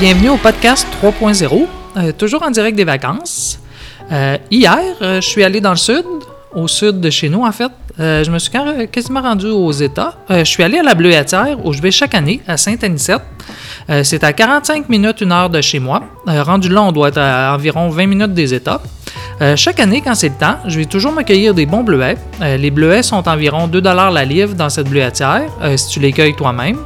Bienvenue au podcast 3.0, euh, toujours en direct des vacances. Euh, hier, euh, je suis allé dans le sud, au sud de chez nous en fait. Je me suis quasiment rendu aux États. Je suis allé à la Bleuetière où je vais chaque année à Saint-Anicette. Euh, c'est à 45 minutes, une heure de chez moi. Rendu là, on doit être à environ 20 minutes des États. Euh, chaque année, quand c'est le temps, je vais toujours me cueillir des bons bleuets. Euh, les bleuets sont environ 2 la livre dans cette bleuetière, euh, si tu les cueilles toi-même.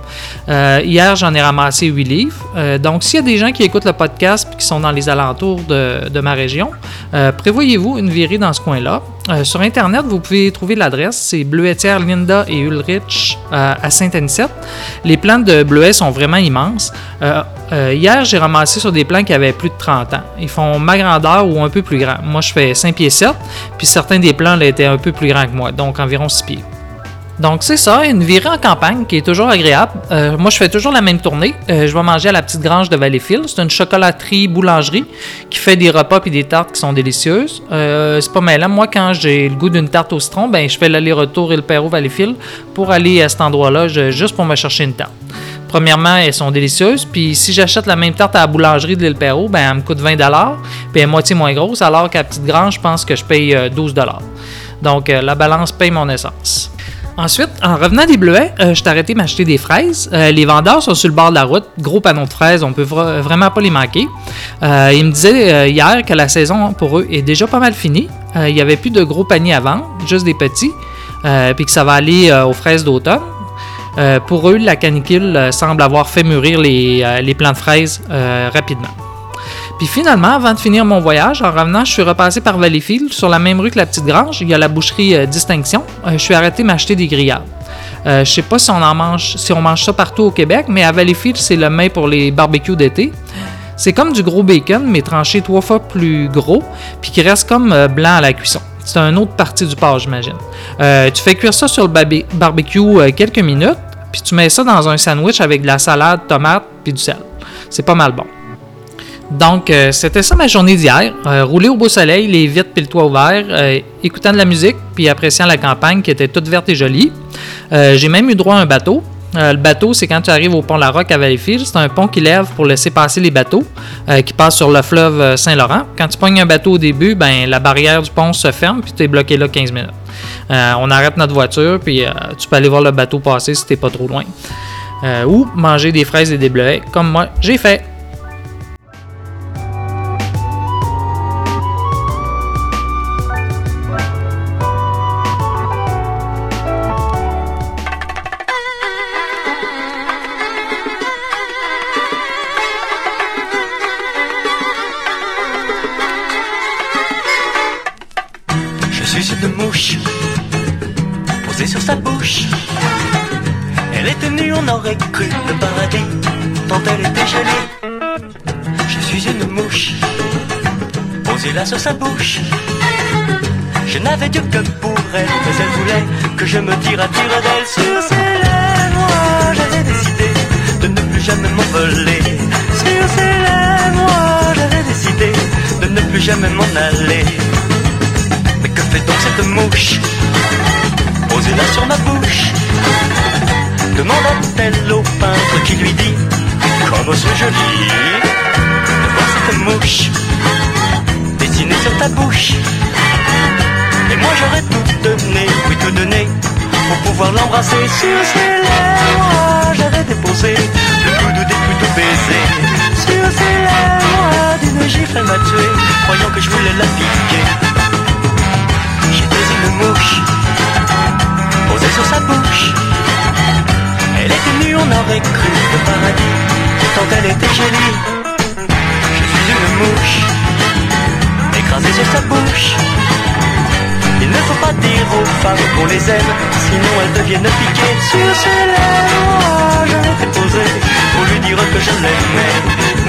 Hier, j'en ai ramassé 8 livres. Donc, s'il y a des gens qui écoutent le podcast et qui sont dans les alentours de, ma région, prévoyez-vous une virée dans ce coin-là. Euh, sur Internet, vous pouvez trouver l'adresse. C'est Bleuetière Linda et Ulrich euh, à Saint-Anicette. Les plants de bleuets sont vraiment immenses. Euh, hier, j'ai ramassé sur des plants qui avaient plus de 30 ans. Ils font ma grandeur ou un peu plus grand. Moi, je fais 5 pieds 7, puis certains des plants étaient un peu plus grands que moi, donc environ 6 pieds. Donc c'est ça, une virée en campagne qui est toujours agréable. Euh, moi je fais toujours la même tournée. Euh, je vais manger à la petite grange de Valleyfield. C'est une chocolaterie boulangerie qui fait des repas et des tartes qui sont délicieuses. Euh, c'est pas mal. Moi quand j'ai le goût d'une tarte au citron, ben je fais l'aller-retour et le Pérou Valleyfield pour aller à cet endroit-là juste pour me chercher une tarte. Premièrement, elles sont délicieuses. Puis si j'achète la même tarte à la boulangerie de l'île Perrault, ben elle me coûte 20 Puis elle est moitié moins grosse, alors qu'à la petite grange, je pense que je paye euh, 12 Donc la balance paye mon essence. Ensuite, en revenant des bleuets, euh, je suis arrêté m'acheter des fraises. Euh, les vendeurs sont sur le bord de la route, gros panneaux de fraises, on peut vra- vraiment pas les manquer. Euh, ils me disaient euh, hier que la saison pour eux est déjà pas mal finie. Il y avait plus de gros paniers à vendre, juste des petits, puis que ça va aller aux fraises d'automne. Pour eux, la canicule semble avoir fait mûrir les, les plants de fraises rapidement. Puis finalement, avant de finir mon voyage, en revenant, je suis repassé par Valleyfield, sur la même rue que la Petite Grange. Il y a la boucherie euh, Distinction. Euh, je suis arrêté m'acheter des grillades. Euh, je sais pas si on en mange, si on mange ça partout au Québec, mais à Valleyfield, c'est le mets pour les barbecues d'été. C'est comme du gros bacon, mais tranché trois fois plus gros, puis qui reste comme euh, blanc à la cuisson. C'est une autre partie du porc, j'imagine. Tu fais cuire ça sur le barbe- barbecue quelques minutes, puis tu mets ça dans un sandwich avec de la salade, tomate, puis du sel. C'est pas mal bon. Donc, euh, c'était ça ma journée d'hier. Euh, rouler au beau soleil, les vitres puis le toit ouvert, euh, écoutant de la musique puis appréciant la campagne qui était toute verte et jolie. J'ai même eu droit à un bateau. Le bateau, c'est quand tu arrives au pont La Roque à Valleyfield. C'est un pont qui lève pour laisser passer les bateaux qui passent sur le fleuve Saint-Laurent. Quand tu pognes un bateau au début, ben, la barrière du pont se ferme puis tu es bloqué là 15 minutes. On arrête notre voiture puis tu peux aller voir le bateau passer si t'es pas trop loin. Ou manger des fraises et des bleuets comme moi j'ai fait. Croyant que je voulais la piquer J'étais une mouche posée sur sa bouche. Elle était nue, on aurait cru le paradis, tant elle était jolie. Je suis une mouche écrasée sur sa bouche. Ne faut pas dire aux femmes qu'on les aime, sinon elles deviennent piquées sur ses lèvres. Je l'ai déposé pour lui dire que je l'aimais.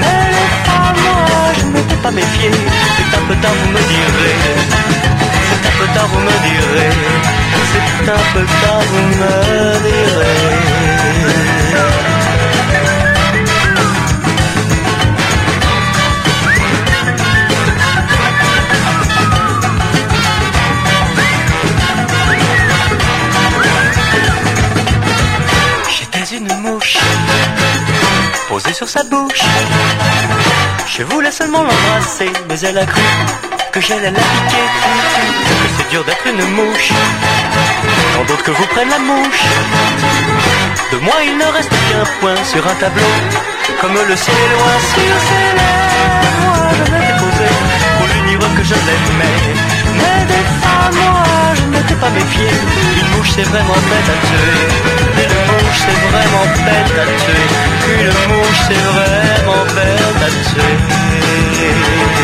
Mais les femmes, je ne m'étais pas méfié. C'est un peu tard, vous me direz. C'est un peu tard, vous me direz. C'est un peu tard, vous me direz. Sur sa bouche. Je voulais seulement l'embrasser, mais elle a cru que j'allais la piquer. Que c'est dur d'être une mouche, tant d'autres que vous prennent la mouche. De moi il ne reste qu'un point sur un tableau, comme le ciel est loin sur ses lèvres. Moi je posé pour lui que je l'aimais, mais des fois moi m'étais pas méfié. Une mouche c'est vraiment bête à tuer, une mouche c'est vraiment bête à tuer, une mouche c'est vraiment bête à tuer.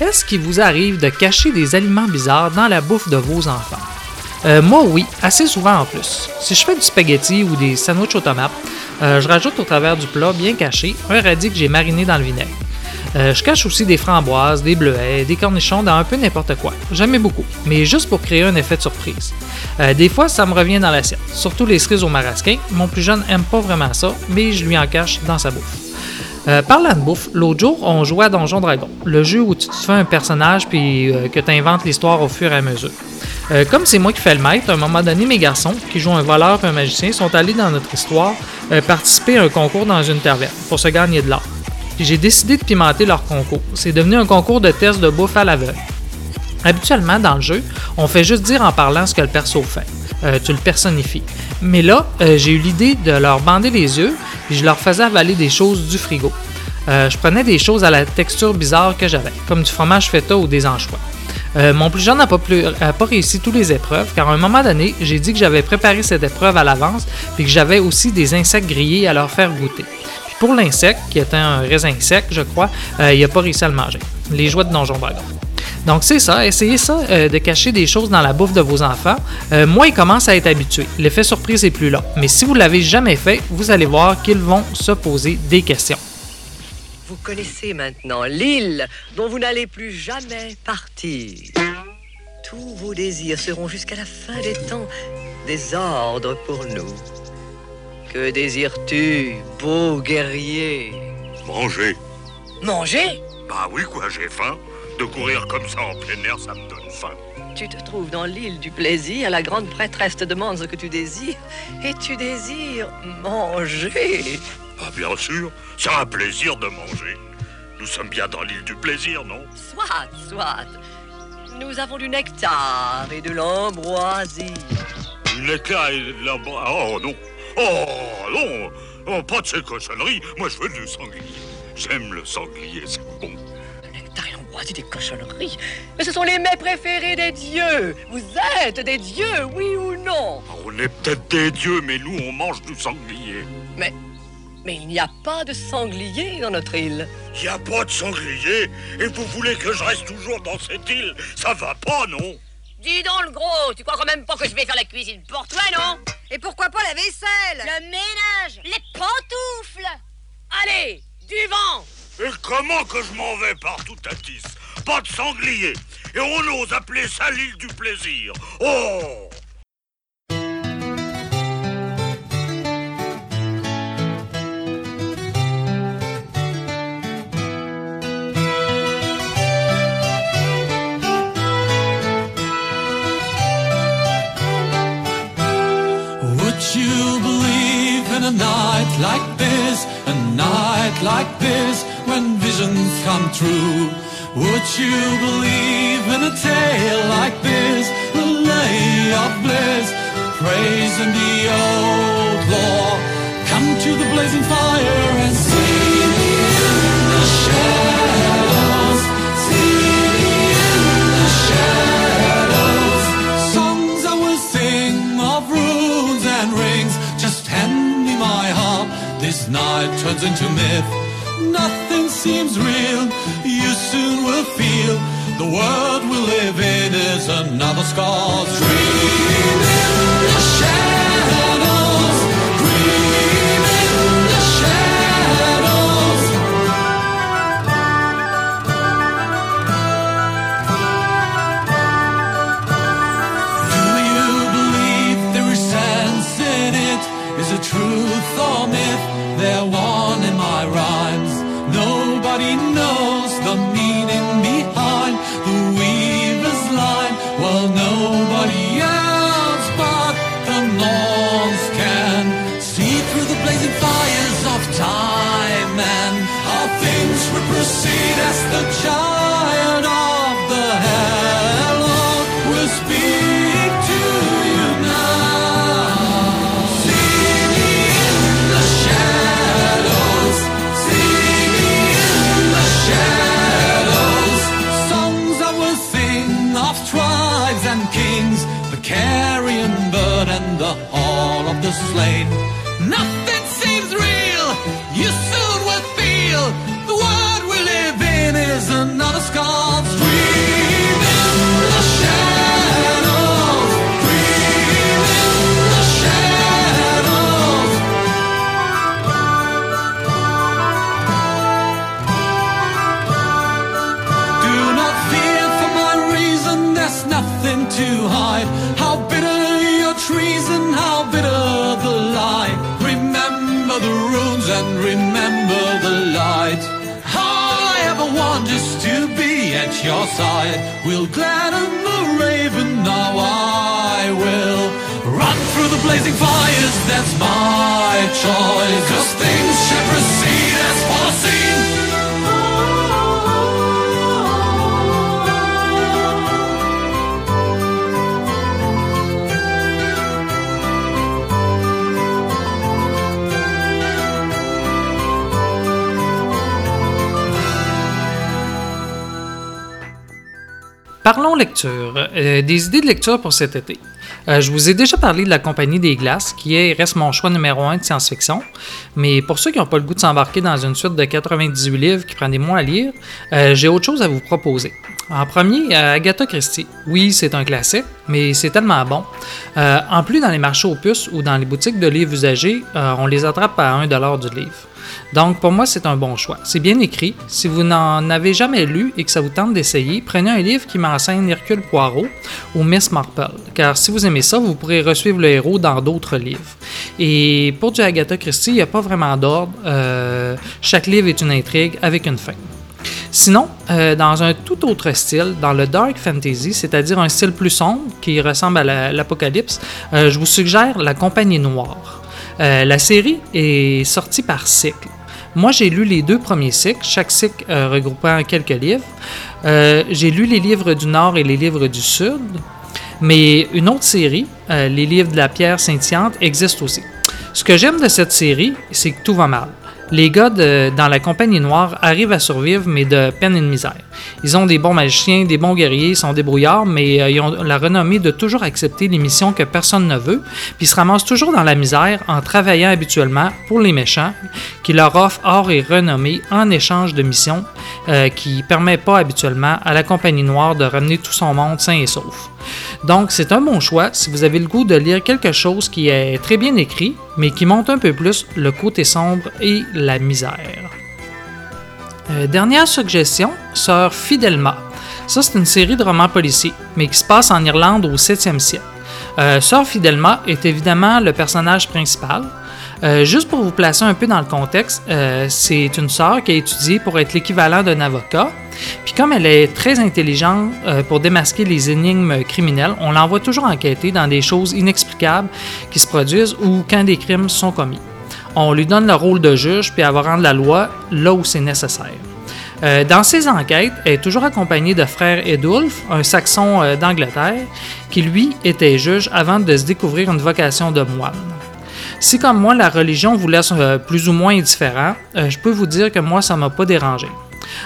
Est-ce qu'il vous arrive de cacher des aliments bizarres dans la bouffe de vos enfants? Euh, moi, oui, assez souvent en plus. Si je fais du spaghetti ou des sandwichs aux tomates, euh, je rajoute au travers du plat bien caché un radis que j'ai mariné dans le vinaigre. Euh, je cache aussi des framboises, des bleuets, des cornichons dans un peu n'importe quoi. Jamais beaucoup, mais juste pour créer un effet de surprise. Des fois, ça me revient dans l'assiette, surtout les cerises au marasquin. Mon plus jeune aime pas vraiment ça, mais je lui en cache dans sa bouffe. Euh, parlant de bouffe, l'autre jour, on jouait à Donjon Dragon, le jeu où tu te fais un personnage puis euh, que tu inventes l'histoire au fur et à mesure. Euh, comme c'est moi qui fais le maître, à un moment donné, mes garçons, qui jouent un voleur et un magicien, sont allés dans notre histoire participer à un concours dans une taverne pour se gagner de l'or. Puis j'ai décidé de pimenter leur concours. C'est devenu un concours de test de bouffe à l'aveugle. Habituellement, dans le jeu, on fait juste dire en parlant ce que le perso fait. Tu le personnifies. Mais là, euh, j'ai eu l'idée de leur bander les yeux, puis je leur faisais avaler des choses du frigo. Euh, je prenais des choses à la texture bizarre que j'avais, comme du fromage feta ou des anchois. Euh, mon plus jeune n'a pas, réussi toutes les épreuves, car à un moment donné, j'ai dit que j'avais préparé cette épreuve à l'avance, puis que j'avais aussi des insectes grillés à leur faire goûter. Puis pour l'insecte, qui était un raisin sec, je crois, il n'a pas réussi à le manger. Les jouets de Donjon Dragon. Donc c'est ça, essayez ça, euh, de cacher des choses dans la bouffe de vos enfants. Euh, moi, ils commencent à être habitués. L'effet surprise est plus là. Mais si vous l'avez jamais fait, vous allez voir qu'ils vont se poser des questions. Vous connaissez maintenant l'île dont vous n'allez plus jamais partir. Tous vos désirs seront jusqu'à la fin des temps des ordres pour nous. Que désires-tu, beau guerrier? Manger. Manger? Bah oui, quoi, j'ai faim. De courir comme ça en plein air, ça me donne faim. Tu te trouves dans l'île du plaisir, la grande prêtresse te demande ce que tu désires, et tu désires manger. Ah, bien sûr, c'est un plaisir de manger. Nous sommes bien dans l'île du plaisir, non? Soit, soit. Nous avons du nectar et de l'ambroisie. Du nectar et de la... Oh non Oh non Oh, pas de ces cochonneries Moi, je veux du sanglier. J'aime le sanglier, c'est bon. L'ambroisie des cochonneries. Mais ce sont les mets préférés des dieux. Vous êtes des dieux, oui ou non? On est peut-être des dieux, mais nous, on mange du sanglier. Mais il n'y a pas de sanglier dans notre île. Y a pas de sanglier Et vous voulez que je reste toujours dans cette île? Ça va pas, non? Dis donc le gros, tu crois quand même pas que je vais faire la cuisine pour toi, non? Et pourquoi pas la vaisselle? Le ménage, les pantoufles Allez, du vent Et comment que je m'en vais partout à Tis Pas de sanglier Et on ose appeler ça l'île du plaisir. Oh Would you believe in a night like this, a night like this, when visions come true? Would you believe in a tale like this, a lay of bliss, praising the old law? Come to the blazing fire and see me in the shadows, see me in the shadows. Songs I will sing of runes and rings. Just hand me my harp. This night turns into myth. Nothing seems real. You soon will feel the world we live in is another scar's dream in the shadows. Dream in the shadows. Do you believe there is sense in it? Is it truth or myth? My rhymes. Nobody knows We'll gladden the raven, now I will run through the blazing fires, that's my choice. Parlons lecture. Euh, des idées de lecture pour cet été. Euh, je vous ai déjà parlé de la Compagnie des Glaces, qui est, reste mon choix numéro un de science-fiction. Mais pour ceux qui n'ont pas le goût de s'embarquer dans une suite de 98 livres qui prennent des mois à lire, euh, j'ai autre chose à vous proposer. En premier, Agatha Christie. Oui, c'est un classique, mais c'est tellement bon. En plus, dans les marchés aux puces ou dans les boutiques de livres usagés, on les attrape à 1$ du livre. Donc, pour moi, c'est un bon choix. C'est bien écrit. Si vous n'en avez jamais lu et que ça vous tente d'essayer, prenez un livre qui m'enseigne Hercule Poirot ou Miss Marple. Car si vous aimez ça, vous pourrez resuivre le héros dans d'autres livres. Et pour du Agatha Christie, il n'y a pas vraiment d'ordre. Euh, chaque livre est une intrigue avec une fin. Sinon, euh, dans un tout autre style, dans le dark fantasy, c'est-à-dire un style plus sombre qui ressemble à la- l'apocalypse, euh, je vous suggère La Compagnie Noire. Euh, la série est sortie par cycle. Moi, j'ai lu les deux premiers cycles, chaque cycle euh, regroupant quelques livres. Euh, j'ai lu les livres du Nord et les livres du Sud, mais une autre série, les livres de la pierre scintillante, existe aussi. Ce que j'aime de cette série, c'est que tout va mal. Les gars dans la compagnie noire arrivent à survivre, mais de peine et de misère. Ils ont des bons magiciens, des bons guerriers, ils sont débrouillards, mais euh, ils ont la renommée de toujours accepter les missions que personne ne veut, puis se ramassent toujours dans la misère en travaillant habituellement pour les méchants, qui leur offrent or et renommée en échange de missions euh, qui ne permettent pas habituellement à la compagnie noire de ramener tout son monde sain et sauf. Donc, c'est un bon choix si vous avez le goût de lire quelque chose qui est très bien écrit, mais qui montre un peu plus le côté sombre et la misère. Euh, dernière suggestion, Sœur Fidelma. Ça, c'est une série de romans policiers, mais qui se passe en Irlande au 7e siècle. Euh, Sœur Fidelma est évidemment le personnage principal. Euh, juste pour vous placer un peu dans le contexte, euh, c'est une sœur qui a étudié pour être l'équivalent d'un avocat. Puis comme elle est très intelligente euh, pour démasquer les énigmes criminelles, on l'envoie toujours enquêter dans des choses inexplicables qui se produisent ou quand des crimes sont commis. On lui donne le rôle de juge, puis elle va rendre la loi là où c'est nécessaire. Dans ses enquêtes, elle est toujours accompagnée de frère Edulf, un saxon d'Angleterre, qui lui était juge avant de se découvrir une vocation de moine. Si comme moi la religion vous laisse euh, plus ou moins indifférent, euh, je peux vous dire que moi ça m'a pas dérangé.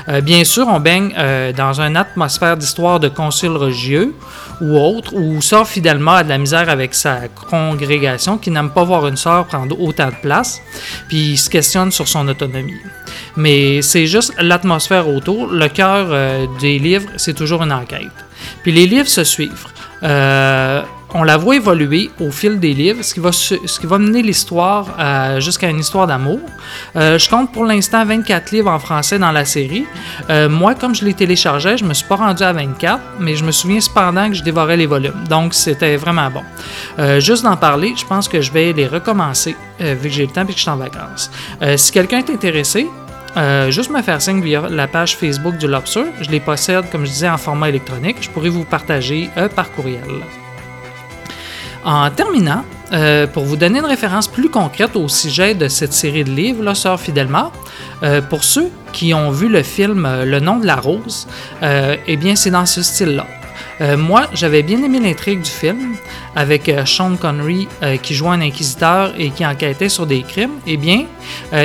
Euh, bien sûr, on baigne dans une atmosphère d'histoire de conciles religieux ou autre, où sort fidèlement a de la misère avec sa congrégation, qui n'aime pas voir une sœur prendre autant de place, puis il se questionne sur son autonomie. Mais c'est juste l'atmosphère autour. Le cœur des livres, c'est toujours une enquête. Puis les livres se suivent. On la voit évoluer au fil des livres, ce qui va, mener l'histoire euh, jusqu'à une histoire d'amour. Euh, je compte pour l'instant 24 livres en français dans la série. Euh, moi, comme je les téléchargeais, je me suis pas rendu à 24, mais je me souviens cependant que je dévorais les volumes. Donc, c'était vraiment bon. Juste d'en parler, je pense que je vais les recommencer, vu que j'ai le temps et que je suis en vacances. Si quelqu'un est intéressé, juste me faire signe via la page Facebook du Lobster. Je les possède, comme je disais, en format électronique. Je pourrais vous partager par courriel. En terminant, euh, pour vous donner une référence plus concrète au sujet de cette série de livres, là, Sœur Fidèlement, euh, pour ceux qui ont vu le film euh, Le nom de la rose, eh bien, c'est dans ce style-là. Moi, j'avais bien aimé l'intrigue du film avec Sean Connery qui jouait un inquisiteur et qui enquêtait sur des crimes. Eh bien,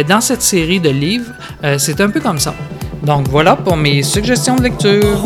dans cette série de livres, c'est un peu comme ça. Donc voilà pour mes suggestions de lecture.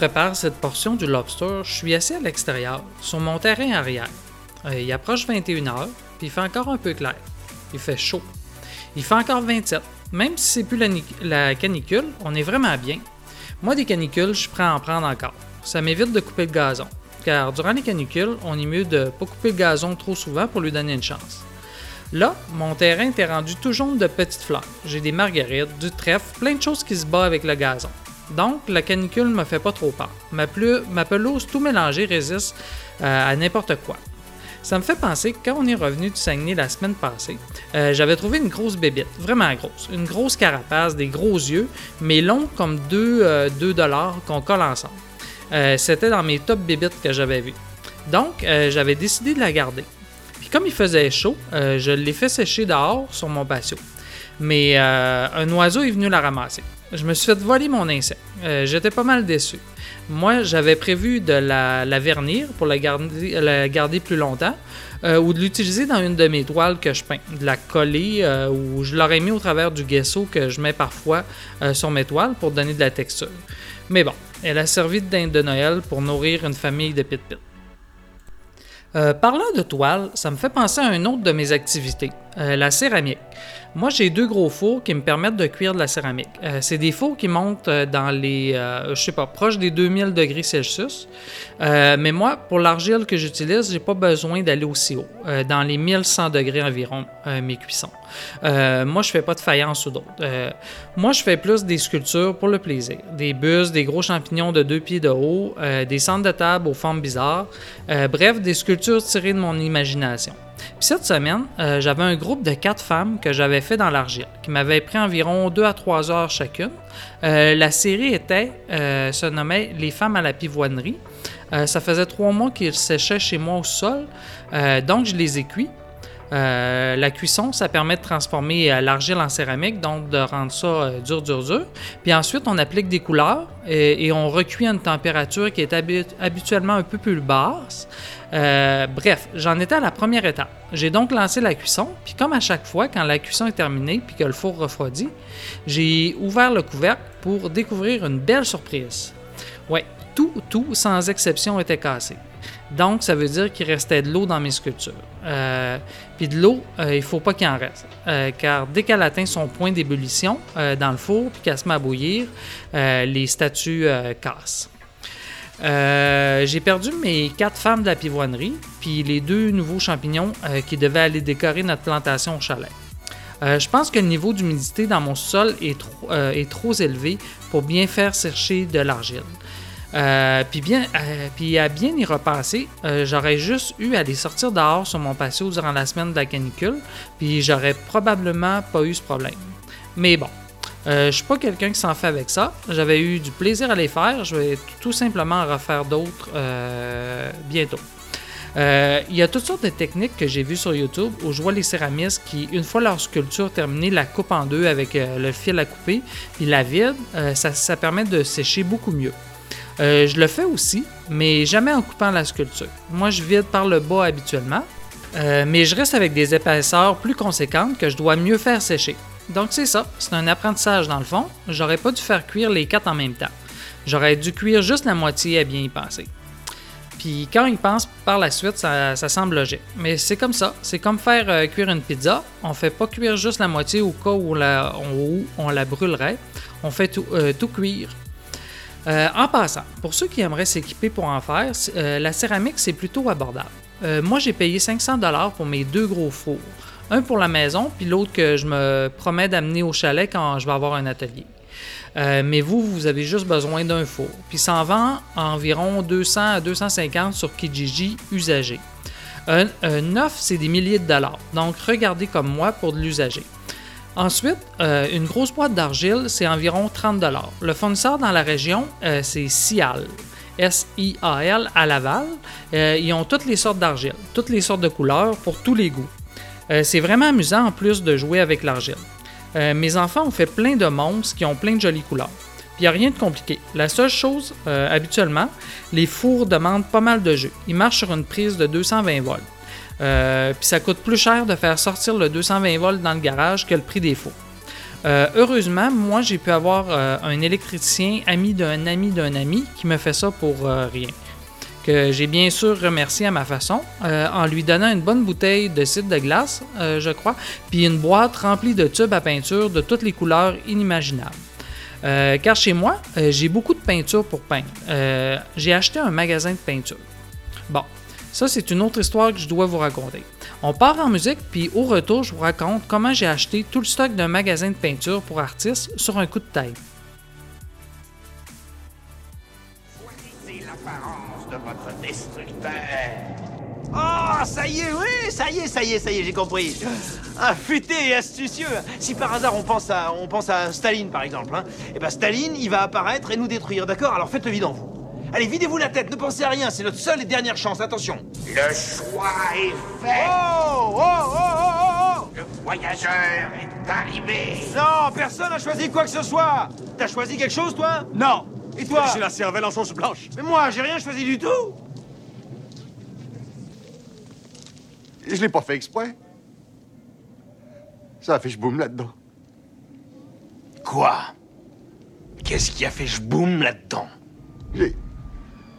Prépare cette portion du lobster, je suis assis à l'extérieur, sur mon terrain arrière. Euh, il approche 21h, puis il fait encore un peu clair. Il fait chaud. Il fait encore 27. Même si c'est plus la, ni- la canicule, on est vraiment bien. Moi, des canicules, je à en prendre encore. Ça m'évite de couper le gazon. Car durant les canicules, on est mieux de pas couper le gazon trop souvent pour lui donner une chance. Là, mon terrain était rendu tout jaune de petites fleurs. J'ai des marguerites, du trèfle, plein de choses qui se battent avec le gazon. Donc, la canicule me fait pas trop peur. Ma, pelouse tout mélangée résiste euh, à n'importe quoi. Ça me fait penser que quand on est revenu du Saguenay la semaine passée, euh, j'avais trouvé une grosse bébite, vraiment grosse. Une grosse carapace, des gros yeux, mais longs comme 2 dollars qu'on colle ensemble. Euh, C'était dans mes top bébites que j'avais vues. Donc, euh, j'avais décidé de la garder. Puis comme il faisait chaud, euh, je l'ai fait sécher dehors sur mon patio. Mais euh, un oiseau est venu la ramasser. Je me suis fait voler mon insecte. Euh, J'étais pas mal déçu. Moi, j'avais prévu de la, vernir pour la garder, plus longtemps euh, ou de l'utiliser dans une de mes toiles que je peins. De la coller euh, ou je l'aurais mis au travers du gesso que je mets parfois sur mes toiles pour donner de la texture. Mais bon, elle a servi de dinde de Noël pour nourrir une famille de pit-pit. Parlant de toile, ça me fait penser à une autre de mes activités, euh, la céramique. Moi, j'ai deux gros fours qui me permettent de cuire de la céramique. Euh, c'est des fours qui montent euh, dans les, euh, je sais pas, proche des 2000 degrés Celsius. Mais moi, pour l'argile que j'utilise, j'ai pas besoin d'aller aussi haut, dans les 1100 degrés environ, mes cuissons. Moi, je fais pas de faïence ou d'autres. Moi, je fais plus des sculptures pour le plaisir. Des bustes, des gros champignons de deux pieds de haut, des centres de table aux formes bizarres. Bref, des sculptures tirées de mon imagination. Puis cette semaine, euh, j'avais un groupe de quatre femmes que j'avais fait dans l'argile, qui m'avaient pris environ 2 à 3 heures chacune. Euh, la série était, euh, se nommait Les femmes à la pivoinerie. Ça faisait trois mois qu'ils séchaient chez moi au sol, donc je les ai cuits. Euh, la cuisson, ça permet de transformer euh, l'argile en céramique, donc de rendre ça euh, dur, dur, dur. Puis ensuite, on applique des couleurs et, on recuit à une température qui est habi- habituellement un peu plus basse. Bref, j'en étais à la première étape. J'ai donc lancé la cuisson, puis comme à chaque fois, quand la cuisson est terminée puis que le four refroidit, j'ai ouvert le couvercle pour découvrir une belle surprise. Ouais, tout, tout, sans exception, était cassé. Donc, ça veut dire qu'il restait de l'eau dans mes sculptures. Puis de l'eau, euh, il faut pas qu'il en reste. Euh, car dès qu'elle atteint son point d'ébullition euh, dans le four, puis qu'elle se met à bouillir, les statues cassent. J'ai perdu mes quatre femmes de la pivoinerie, puis les deux nouveaux champignons qui devaient aller décorer notre plantation au chalet. Je pense que le niveau d'humidité dans mon sol est trop, élevé pour bien faire sécher de l'argile. Euh, puis, bien, euh, à bien y repenser, euh, j'aurais juste eu à les sortir dehors sur mon patio durant la semaine de la canicule, puis j'aurais probablement pas eu ce problème. Mais bon, je suis pas quelqu'un qui s'en fait avec ça. J'avais eu du plaisir à les faire. Je vais tout simplement en refaire d'autres bientôt. Il y a toutes sortes de techniques que j'ai vues sur YouTube où je vois les céramistes qui, une fois leur sculpture terminée, la coupent en deux avec le fil à couper, puis la vide. Ça permet de sécher beaucoup mieux. Euh, je le fais aussi, mais jamais en coupant la sculpture. Moi, je vide par le bas habituellement, euh, mais je reste avec des épaisseurs plus conséquentes que je dois mieux faire sécher. Donc c'est ça, c'est un apprentissage dans le fond. J'aurais pas dû faire cuire les quatre en même temps. J'aurais dû cuire juste la moitié à bien y penser. Puis quand il pense par la suite, ça, semble logique. Mais c'est comme ça. C'est comme faire euh, cuire une pizza. On fait pas cuire juste la moitié au cas où, on la brûlerait. On fait tout cuire. Euh, en passant, pour ceux qui aimeraient s'équiper pour en faire, euh, la céramique, c'est plutôt abordable. Euh, moi, j'ai payé 500$ pour mes deux gros fours. Un pour la maison, puis l'autre que je me promets d'amener au chalet quand je vais avoir un atelier. Mais vous, vous avez juste besoin d'un four. Puis ça en vend environ 200 à 250 sur Kijiji usagé. Un, un c'est des milliers de dollars. Donc regardez comme moi pour de l'usager. Ensuite, euh, une grosse boîte d'argile, c'est environ 30 Le fournisseur dans la région, euh, c'est Sial. S-I-A-L à Laval. Euh, ils ont toutes les sortes d'argile, toutes les sortes de couleurs pour tous les goûts. C'est vraiment amusant en plus de jouer avec l'argile. Mes enfants ont fait plein de monstres qui ont plein de jolies couleurs. Il n'y a rien de compliqué. La seule chose, habituellement, les fours demandent pas mal de jus. Ils marchent sur une prise de 220 volts. Euh, puis ça coûte plus cher de faire sortir le 220 volts dans le garage que le prix des fours. Euh, heureusement, moi, j'ai pu avoir euh, un électricien ami d'un ami d'un ami qui me fait ça pour euh, rien. Que j'ai bien sûr remercié à ma façon, en lui donnant une bonne bouteille de cidre de glace, je crois, puis une boîte remplie de tubes à peinture de toutes les couleurs inimaginables. Car chez moi, j'ai beaucoup de peinture pour peindre. J'ai acheté un magasin de peinture. Bon, ça c'est une autre histoire que je dois vous raconter. On part en musique, puis au retour, je vous raconte comment j'ai acheté tout le stock d'un magasin de peinture pour artistes sur un coup de tête. C'est l'apparence de votre destructeur. Oh, ça y est, oui, ça y est, ça y est, ça y est, j'ai compris. Affûté et astucieux. Si par hasard on pense à, on pense à Staline, par exemple, hein, et ben Staline, il va apparaître et nous détruire, d'accord? Alors faites le vide en vous. Allez, videz-vous la tête, ne pensez à rien, c'est notre seule et dernière chance, attention. Le choix est fait. Oh, oh, oh, oh, oh, Le voyageur est arrivé. oh Non, personne n'a choisi quoi que ce soit. T'as choisi quelque chose, toi? Non Et toi? J'ai la cervelle en sauce blanche. Mais moi, j'ai rien choisi du tout. Je l'ai pas fait exprès. Ça a fait boum là-dedans. Quoi? Qu'est-ce qui a fait je boum là-dedans? J'ai...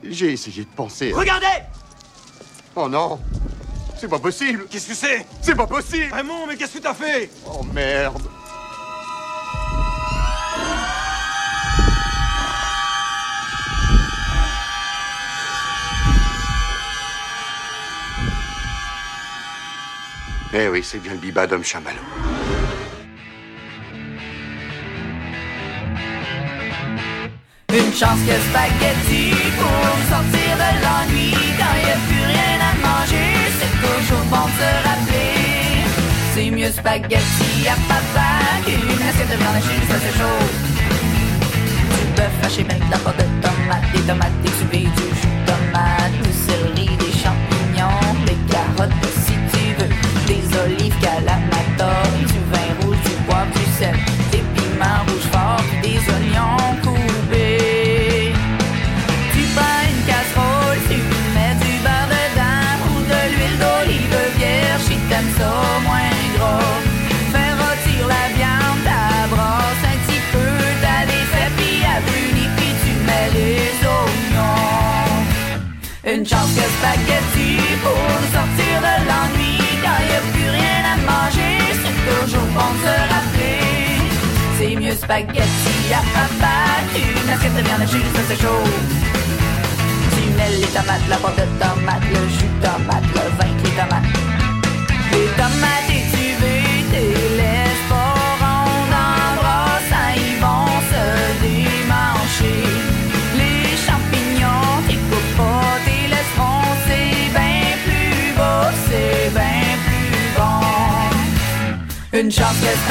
J'ai essayé de penser... Regardez! Oh non! C'est pas possible! Qu'est-ce que c'est? C'est pas possible! Raymond, mais qu'est-ce que t'as fait? Oh merde! Eh oui, c'est bien le biba d'homme chamallow. Chance que spaghetti pour sortir de l'ennui quand y a plus rien à manger, c'est toujours bon de se rappeler. C'est mieux spaghetti à papa qu'une assiette de viande hachée juste assez chaud. Du bœuf haché avec de la pâte de tomate, des tomates exhumées, du jus de tomate, du céleri, des champignons, des carottes si tu veux, des olives calamata, du vin rouge, du poivre, du sel, des piments rouges forts, des oignons Une chance que spaghetti pour nous sortir de l'ennui quand y a plus rien à manger, c'est toujours bon de se rappeler. C'est mieux spaghetti à papa qu'une assiette de viande hachée juste assez chaud. Tu mets les tomates, la pâte de tomate, le jus de tomate, le vin, les tomates. Les tomates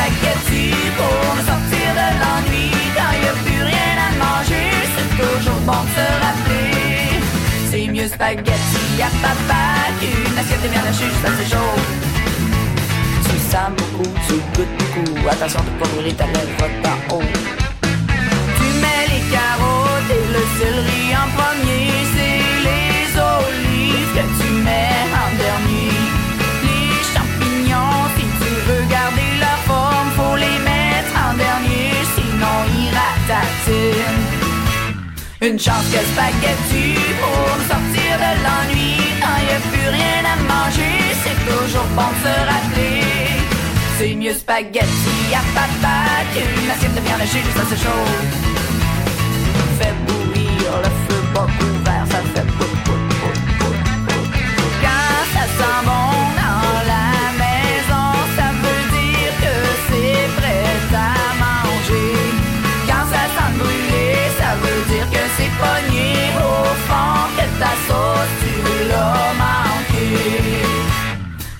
chance que spaghetti pour nous sortir de l'ennui quand y a plus rien à manger, c'est toujours bon de se rappeler. C'est mieux spaghetti à papa qu'une assiette de viande hachée juste assez chaude. Tu sens beaucoup, tu goûtes beaucoup, attention de pas brûler ta lèvre d'en haut. Chance que spaghetti pour nous sortir de l'ennui quand y a plus rien à manger, c'est toujours bon de se rappeler. C'est mieux spaghetti à papa qu'une assiette de viande hachée juste assez chaud. Fais bouillir le feu pas couvert, ça fait pout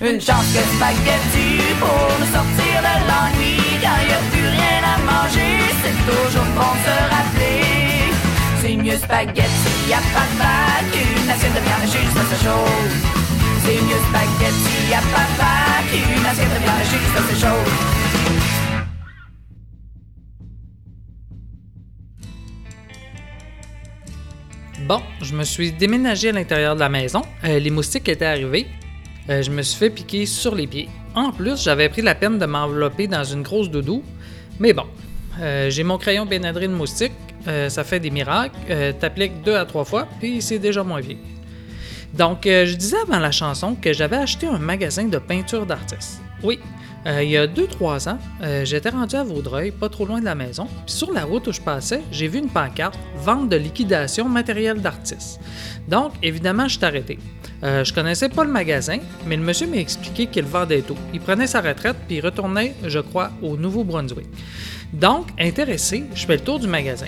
Une chance que spaghetti pour nous sortir de l'ennui quand y a plus rien à manger, c'est toujours bon de se rappeler. C'est mieux spaghetti à papa qu'une assiette de viande juste assez chaude. C'est mieux spaghetti à papa qu'une assiette de viande juste assez chaude. Bon, je me suis déménagé à l'intérieur de la maison. Euh, les moustiques étaient arrivés. Euh, je me suis fait piquer sur les pieds. En plus, j'avais pris la peine de m'envelopper dans une grosse doudou. Mais bon, euh, j'ai mon crayon Benadryl moustique, euh, ça fait des miracles. T'appliques deux à trois fois, puis c'est déjà moins vieux. Donc, je disais avant la chanson que j'avais acheté un magasin de peinture d'artistes. Oui, euh, il y a 2-3 ans, euh, j'étais rendu à Vaudreuil, pas trop loin de la maison. Puis sur la route où je passais, j'ai vu une pancarte Vente de liquidation matériel d'artistes. Donc, évidemment, je suis arrêté. Euh, je connaissais pas le magasin, mais le monsieur m'a expliqué qu'il vendait tout. Il prenait sa retraite puis il retournait, je crois, au Nouveau-Brunswick. Donc, intéressé, je fais le tour du magasin.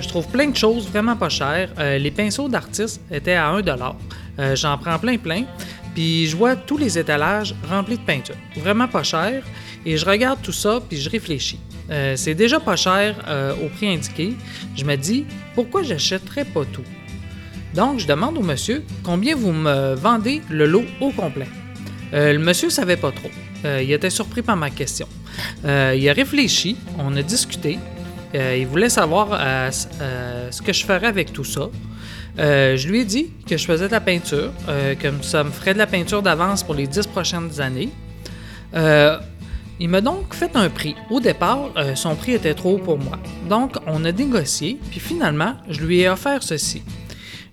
Je trouve plein de choses vraiment pas chères. Les pinceaux d'artistes étaient à 1 Euh, J'en prends plein plein. Puis je vois tous les étalages remplis de peinture. Vraiment pas cher. Et je regarde tout ça puis je réfléchis. Euh, c'est déjà pas cher euh, au prix indiqué. Je me dis, pourquoi j'achèterais pas tout? Donc, je demande au monsieur combien vous me vendez le lot au complet. Euh, le monsieur savait pas trop. Il était surpris par ma question. Il a réfléchi, on a discuté. Il voulait savoir ce que je ferais avec tout ça. Euh, je lui ai dit que je faisais de la peinture, euh, que ça me ferait de la peinture d'avance pour les 10 prochaines années. Euh, il m'a donc fait un prix. Au départ, son prix était trop haut pour moi. Donc, on a négocié, puis finalement, je lui ai offert ceci.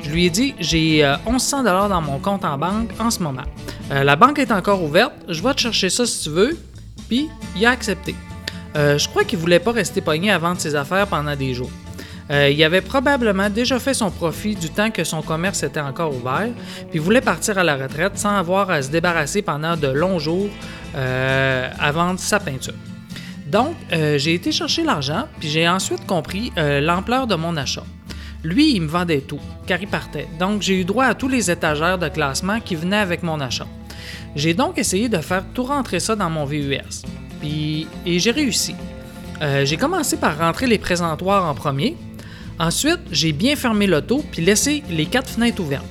Je lui ai dit j'ai euh, 1100 dollars dans mon compte en banque en ce moment. La banque est encore ouverte, je vais te chercher ça si tu veux. Puis il a accepté. Je crois qu'il voulait pas rester pogné à vendre ses affaires pendant des jours. Euh, il avait probablement déjà fait son profit du temps que son commerce était encore ouvert, puis voulait partir à la retraite sans avoir à se débarrasser pendant de longs jours euh, à vendre sa peinture. Donc, euh, j'ai été chercher l'argent, puis j'ai ensuite compris euh, l'ampleur de mon achat. Lui, il me vendait tout, car il partait. Donc, j'ai eu droit à tous les étagères de classement qui venaient avec mon achat. J'ai donc essayé de faire tout rentrer ça dans mon VUS. Puis, et j'ai réussi. Euh, j'ai commencé par rentrer les présentoirs en premier. Ensuite, j'ai bien fermé l'auto puis laissé les quatre fenêtres ouvertes.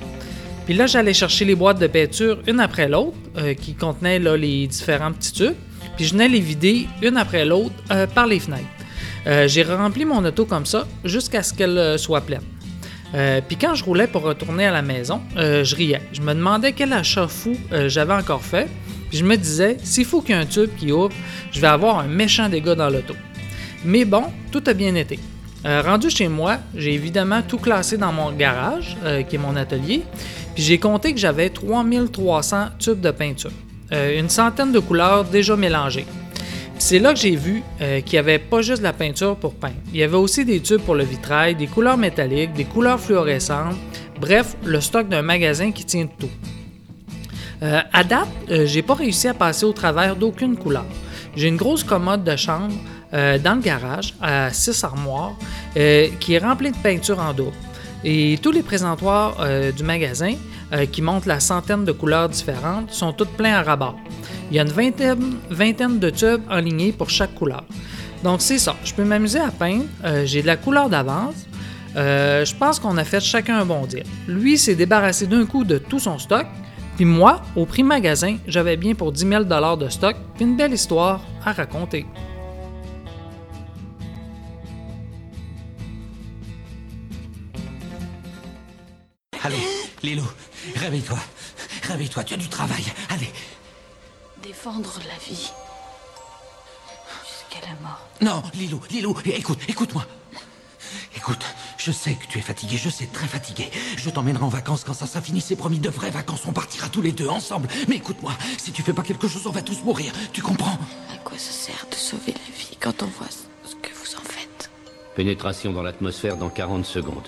Puis là, j'allais chercher les boîtes de peinture une après l'autre, euh, qui contenaient les différents petits tubes. Puis je venais les vider une après l'autre euh, par les fenêtres. Euh, j'ai rempli mon auto comme ça jusqu'à ce qu'elle soit pleine. Puis quand je roulais pour retourner à la maison, je riais. Je me demandais quel achat fou j'avais encore fait. Puis je me disais, s'il faut qu'il y ait un tube qui ouvre, je vais avoir un méchant dégât dans l'auto. Mais bon, tout a bien été. Euh, rendu chez moi, j'ai évidemment tout classé dans mon garage, euh, qui est mon atelier, puis j'ai compté que j'avais 3300 tubes de peinture, euh, une centaine de couleurs déjà mélangées. C'est là que j'ai vu qu'il n'y avait pas juste de la peinture pour peindre. Il y avait aussi des tubes pour le vitrail, des couleurs métalliques, des couleurs fluorescentes, bref, le stock d'un magasin qui tient tout. À date, j'ai pas réussi à passer au travers d'aucune couleur. J'ai une grosse commode de chambre euh, dans le garage à six armoires euh, qui est remplie de peinture en double. Et tous les présentoirs euh, du magasin qui montrent la centaine de couleurs différentes sont toutes pleins à rabat. Il y a une vingtaine, de tubes alignés pour chaque couleur. Donc c'est ça, je peux m'amuser à peindre, j'ai de la couleur d'avance. Je pense qu'on a fait chacun un bon deal. Lui s'est débarrassé d'un coup de tout son stock, puis moi, au prix magasin, j'avais bien pour 10 000 de stock, puis une belle histoire à raconter. Allez, Lilou, réveille-toi. Réveille-toi, tu as du travail. Allez. Défendre la vie. Jusqu'à la mort. Non, Lilou, Lilou, écoute, écoute-moi. Écoute, je sais que tu es fatigué, je sais, très fatigué. Je t'emmènerai en vacances quand ça sera fini, c'est promis, de vraies vacances. On partira tous les deux ensemble. Mais écoute-moi, si tu fais pas quelque chose, on va tous mourir. Tu comprends? À quoi ça sert de sauver la vie quand on voit ce ce que vous en faites? Pénétration dans l'atmosphère dans 40 secondes.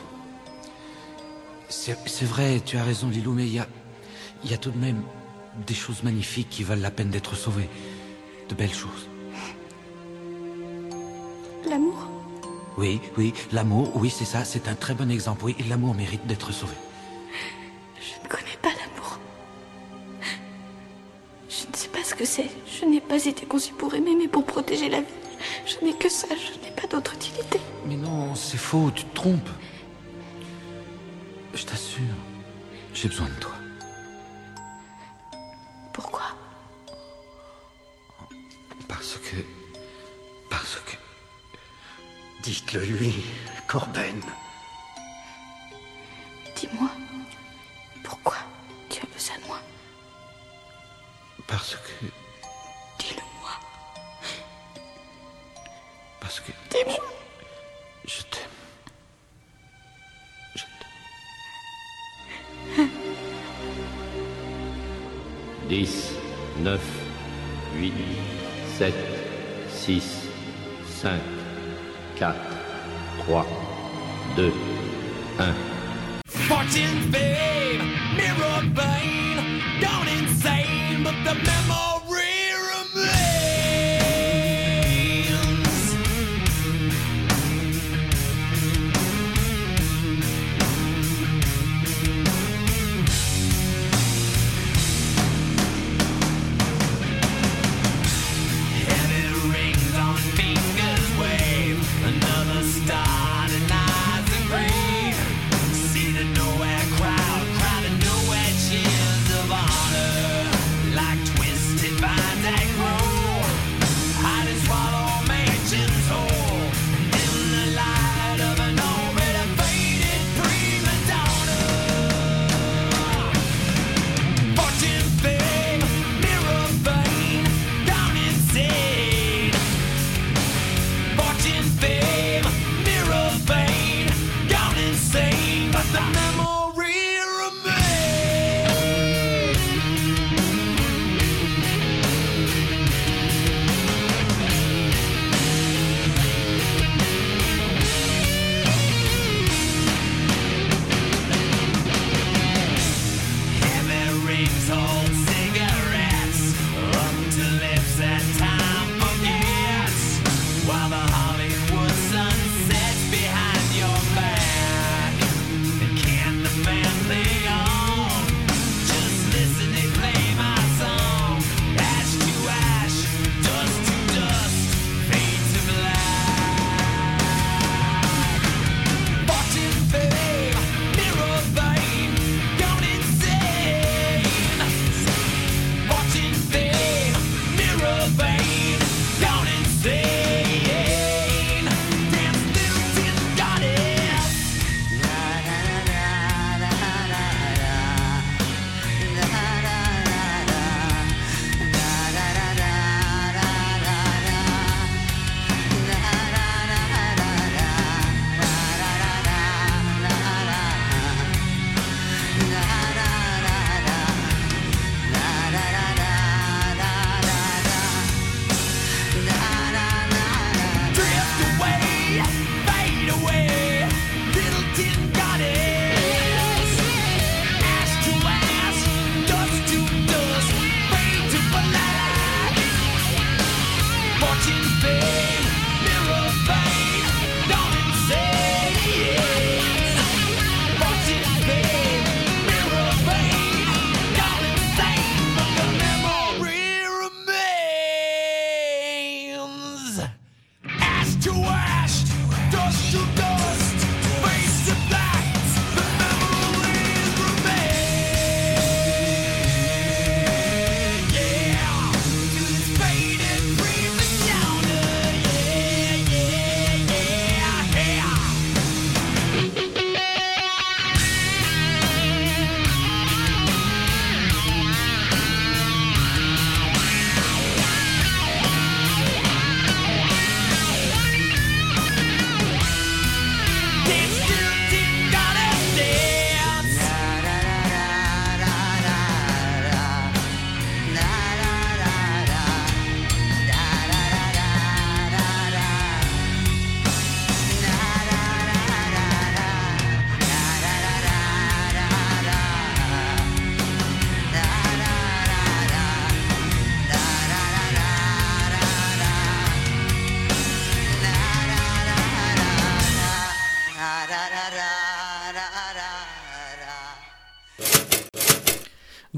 C'est vrai, tu as raison, Lilou, mais il y a, il y a tout de même des choses magnifiques qui valent la peine d'être sauvées. De belles choses. L'amour? Oui, oui, l'amour, oui, c'est ça, c'est un très bon exemple. Oui, l'amour mérite d'être sauvé. Je ne connais pas l'amour. Je ne sais pas ce que c'est. Je n'ai pas été conçue pour aimer, mais pour protéger la vie. Je n'ai que ça, je n'ai pas d'autre utilité. Mais non, c'est faux, tu te trompes. Je t'assure, j'ai besoin de toi. Pourquoi? Parce que. Parce que. Dites-le lui, Corben.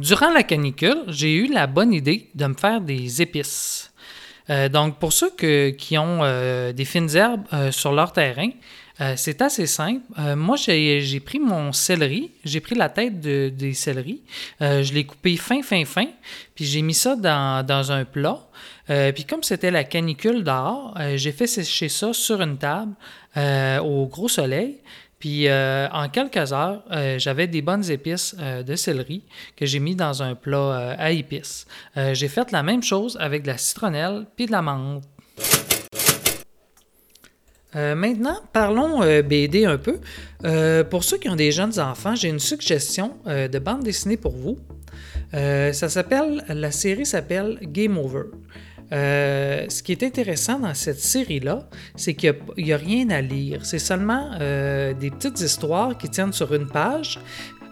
Durant la canicule, j'ai eu la bonne idée de me faire des épices. Euh, donc, pour ceux qui ont euh, des fines herbes euh, sur leur terrain, c'est assez simple. Moi, j'ai pris mon céleri, j'ai pris la tête de- des céleris, je l'ai coupé fin, fin, fin, puis j'ai mis ça dans, dans un plat. Puis comme c'était la canicule dehors, j'ai fait sécher ça sur une table au gros soleil. Puis euh, en quelques heures, euh, j'avais des bonnes épices euh, de céleri que j'ai mis dans un plat à épices. J'ai fait la même chose avec de la citronnelle puis de la menthe. Maintenant, parlons BD un peu. Pour ceux qui ont des jeunes enfants, j'ai une suggestion de bande dessinée pour vous. Ça s'appelle, la série s'appelle Game Over. Euh, ce qui est intéressant dans cette série-là, c'est qu'il n'y a, rien à lire. C'est seulement euh, des petites histoires qui tiennent sur une page.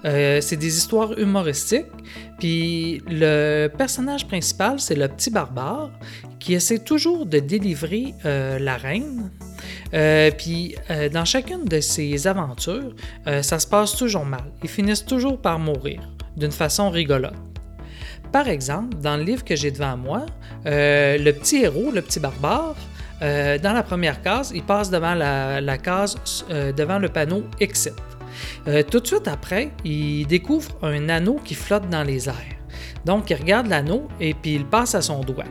Euh, c'est des histoires humoristiques. Puis le personnage principal, c'est le petit barbare qui essaie toujours de délivrer la reine. Puis dans chacune de ses aventures, ça se passe toujours mal. Ils finissent toujours par mourir d'une façon rigolote. Par exemple, dans le livre que j'ai devant moi, euh, le petit héros, le petit barbare, euh, dans la première case, il passe devant la, case, euh, devant le panneau Exit. Tout de suite après, il découvre un anneau qui flotte dans les airs. Donc, il regarde l'anneau et puis il passe à son doigt.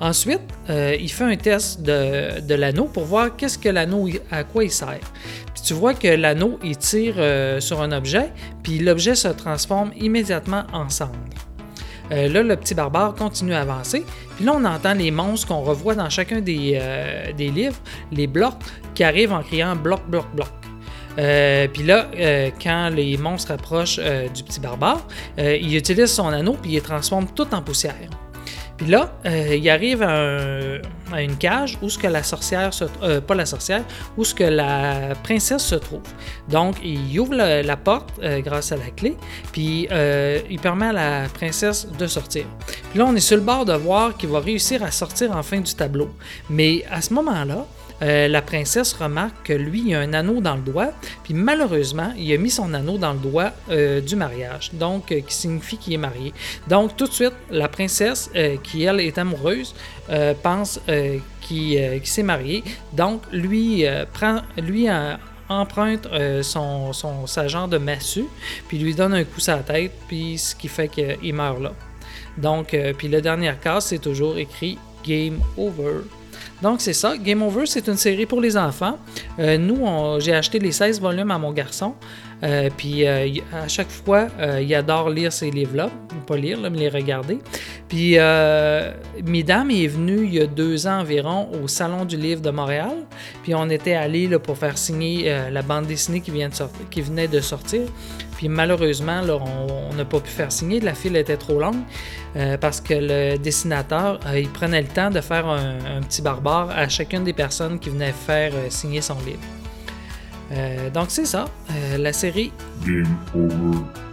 Ensuite, il fait un test de, l'anneau pour voir qu'est-ce que à quoi il sert. Puis tu vois que l'anneau, il tire sur un objet, puis l'objet se transforme immédiatement en cendre. Euh, là, le petit barbare continue à avancer. Puis là, on entend les monstres qu'on revoit dans chacun des, euh, livres, les blocs qui arrivent en criant bloc, bloc, bloc. Euh, puis là, quand les monstres approchent du petit barbare, il utilise son anneau puis il les transforme tout en poussière. Puis là, euh, il arrive à, un- à une cage où ce que la sorcière, se, euh, pas la sorcière, où ce que la princesse se trouve. Donc, il ouvre la, porte euh, grâce à la clé, puis il permet à la princesse de sortir. Puis là, on est sur le bord de voir qu'il va réussir à sortir enfin du tableau. Mais à ce moment-là, euh, la princesse remarque que lui, il a un anneau dans le doigt, puis malheureusement, il a mis son anneau dans le doigt euh, du mariage, donc euh, qui signifie qu'il est marié. Donc tout de suite, la princesse, qui elle est amoureuse, pense qu'il s'est marié. Donc lui prend, lui emprunte son, son sa genre de massue, puis lui donne un coup sur la tête, puis ce qui fait qu'il meurt là. Donc, puis la dernière case, c'est toujours écrit Game Over. Donc, c'est ça. Game Over, c'est une série pour les enfants. Euh, nous, j'ai acheté les 16 volumes à mon garçon. Euh, puis, euh, à chaque fois, il adore lire ces livres-là. Pas lire, mais les regarder. Puis, Mesdames est venue il y a deux ans environ au Salon du Livre de Montréal. Puis, on était allé pour faire signer la bande dessinée qui, vient de qui venait de sortir. Puis malheureusement, on n'a pas pu faire signer. La file était trop longue euh, parce que le dessinateur, euh, prenait le temps de faire un, petit barbare à chacune des personnes qui venaient faire euh, signer son livre. Donc c'est ça, la série Game over.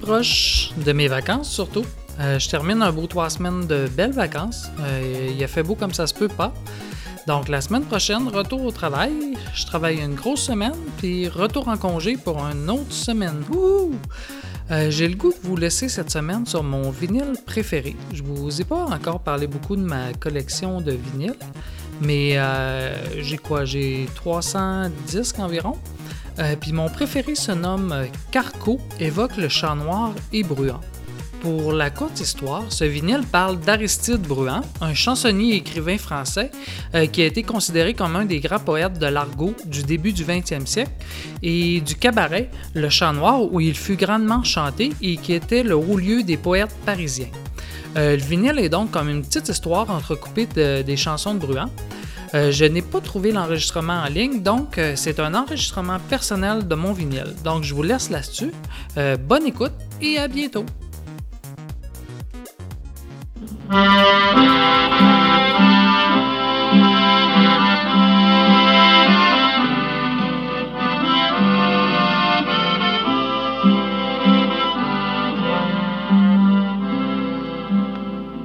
Proche de mes vacances, surtout. Euh, je termine un beau trois semaines de belles vacances. Euh, il a fait beau comme ça se peut pas. Donc, la semaine prochaine, retour au travail. Je travaille une grosse semaine, puis retour en congé pour une autre semaine. Euh, J'ai le goût de vous laisser cette semaine sur mon vinyle préféré. Je vous ai pas encore parlé beaucoup de ma collection de vinyles, mais j'ai quoi? J'ai 300 disques environ. Euh, Puis mon préféré se nomme euh, Carco, évoque le chant noir et Bruant. Pour la courte histoire, ce vinyle parle d'Aristide Bruant, un chansonnier et écrivain français euh, qui a été considéré comme un des grands poètes de l'argot du début du 20e siècle, et du cabaret Le Chant Noir, où il fut grandement chanté et qui était le haut lieu des poètes parisiens. Le vinyle est donc comme une petite histoire entrecoupée de- des chansons de Bruant. Euh, je n'ai pas trouvé l'enregistrement en ligne, donc euh, c'est un enregistrement personnel de mon vinyle. Donc je vous laisse là-dessus. Euh, bonne écoute et à bientôt.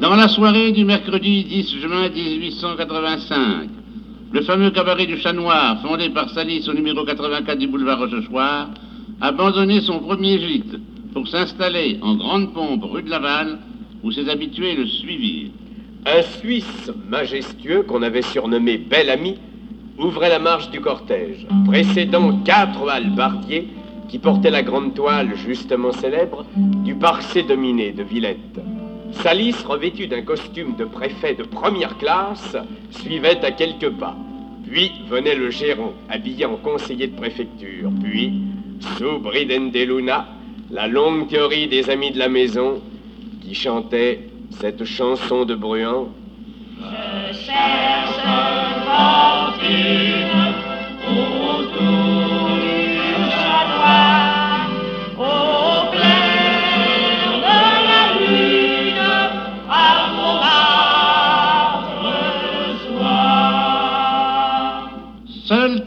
Dans la soirée du mercredi 10 juin 1885, le fameux cabaret du Chat Noir, fondé par Salis au numéro 84 du boulevard Rochechouart, abandonnait son premier gîte pour s'installer en grande pompe rue de Laval, où ses habitués le suivirent. Un Suisse majestueux qu'on avait surnommé Bel Ami ouvrait la marche du cortège, précédant quatre hallebardiers qui portaient la grande toile justement célèbre du Parcé dominé de Villette. Salis, revêtu d'un costume de préfet de première classe, suivait à quelques pas. Puis venait le géron, habillé en conseiller de préfecture. Puis, sous Bridende Luna, la longue théorie des amis de la maison, qui chantait cette chanson de Bruant.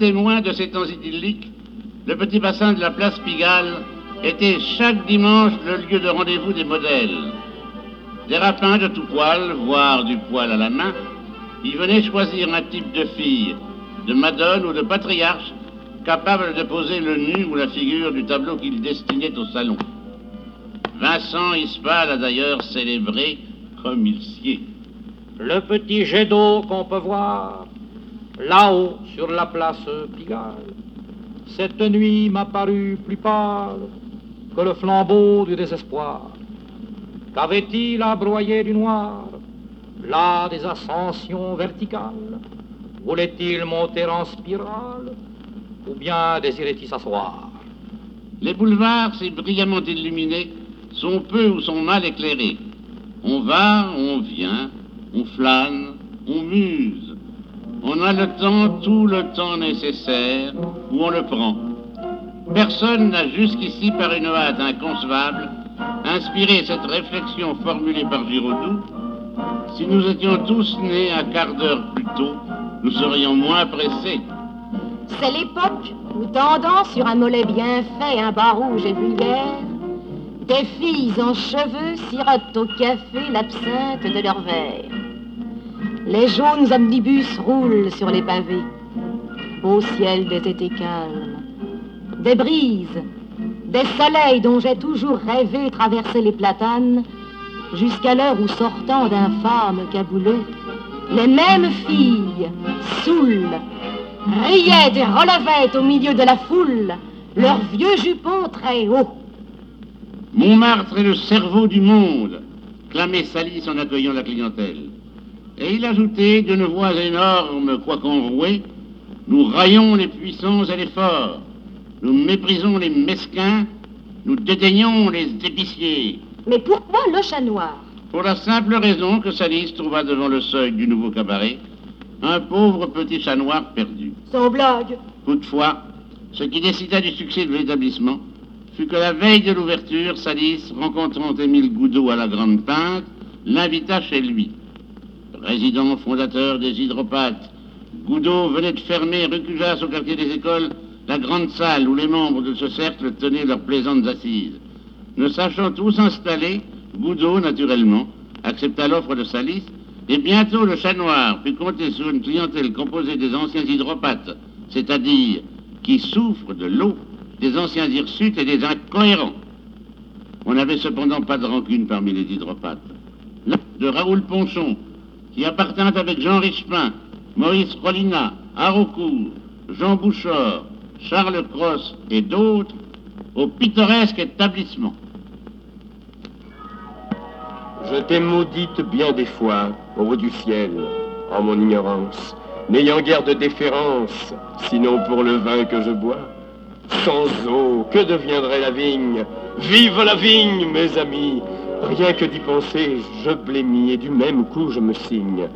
Témoin de ces temps idylliques, le petit bassin de la place Pigalle était chaque dimanche le lieu de rendez-vous des modèles. Des rapins de tout poil, voire du poil à la main, y venaient choisir un type de fille, de madone ou de patriarche, capable de poser le nu ou la figure du tableau qu'il destinait au salon. Vincent Ispal a d'ailleurs célébré quatre mille sieds. Le petit jet d'eau qu'on peut voir là-haut sur la place Pigalle. Cette nuit m'a paru plus pâle que le flambeau du désespoir. Qu'avait-il à broyer du noir Là des ascensions verticales? Voulait-il monter en spirale Ou bien désirait-il s'asseoir? Les boulevards, si brillamment illuminés, sont peu ou sont mal éclairés. On va, on vient, on flâne, on muse. On a le temps, tout le temps nécessaire, ou on le prend. Personne n'a jusqu'ici, par une hâte inconcevable, inspiré cette réflexion formulée par Giraudoux. Si nous étions tous nés un quart d'heure plus tôt, nous serions moins pressés. C'est l'époque où, tendant sur un mollet bien fait un bas rouge et vulgaire, des filles en cheveux sirotent au café l'absinthe de leur verre. Les jaunes omnibus roulent sur les pavés, au ciel des étés calmes. Des brises, des soleils dont j'ai toujours rêvé traverser les platanes, jusqu'à l'heure où, sortant d'infâmes cabouleux, les mêmes filles, saoules, riaient et relevaient au milieu de la foule leurs vieux jupons très hauts. Montmartre est le cerveau du monde, clamait Salis en accueillant la clientèle. Et il ajoutait d'une voix énorme, quoique enrouée, nous raillons les puissants et les forts, nous méprisons les mesquins, nous dédaignons les épiciers. Mais pourquoi le chat noir? Pour la simple raison que Salis trouva devant le seuil du nouveau cabaret un pauvre petit chat noir perdu. Sans blague. Toutefois, ce qui décida du succès de l'établissement fut que la veille de l'ouverture, Salis, rencontrant Émile Goudot à la Grande Pinte, l'invita chez lui. Résident fondateur des hydropathes, Goudot venait de fermer rue Cujas au quartier des écoles la grande salle où les membres de ce cercle tenaient leurs plaisantes assises. Ne sachant où s'installer, Goudot, naturellement, accepta l'offre de Salis, et bientôt le chat noir put compter sur une clientèle composée des anciens hydropathes, c'est-à-dire qui souffrent de l'eau, des anciens hirsutes et des incohérents. On n'avait cependant pas de rancune parmi les hydropathes. De Raoul Ponchon, qui appartint avec Jean Richepin, Maurice Rollina, Haraucourt, Jean Bouchard, Charles Cross et d'autres au pittoresque établissement. Je t'ai maudite bien des fois, au du ciel, en mon ignorance, n'ayant guère de déférence, sinon pour le vin que je bois. Sans eau, que deviendrait la vigne? Vive la vigne, mes amis Rien que d'y penser, je blémis et du même coup je me signe.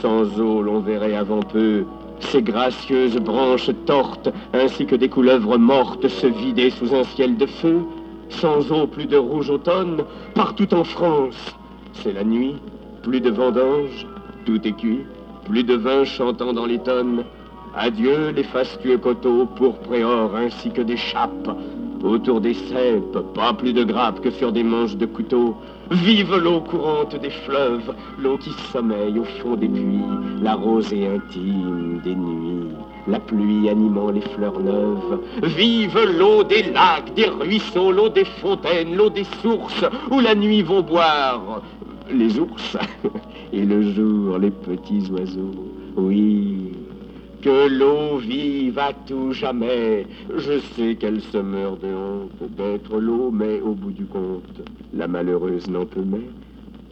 Sans eau, l'on verrait avant peu ces gracieuses branches tortes, ainsi que des couleuvres mortes se vider sous un ciel de feu. Sans eau, plus de rouge automne, partout en France. C'est la nuit, plus de vendanges, tout est cuit, plus de vin chantant dans les tonnes. Adieu les fastueux coteaux, or, ainsi que des chapes. Autour des cèpes, pas plus de grappes que sur des manches de couteau. Vive l'eau courante des fleuves, l'eau qui sommeille au fond des puits, la rosée intime des nuits, la pluie animant les fleurs neuves. Vive l'eau des lacs, des ruisseaux, l'eau des fontaines, l'eau des sources, où la nuit vont boire les ours et le jour les petits oiseaux. Oui, que l'eau vive à tout jamais. Je sais qu'elle se meurt de honte d'être l'eau, mais au bout du compte, la malheureuse n'en peut mais.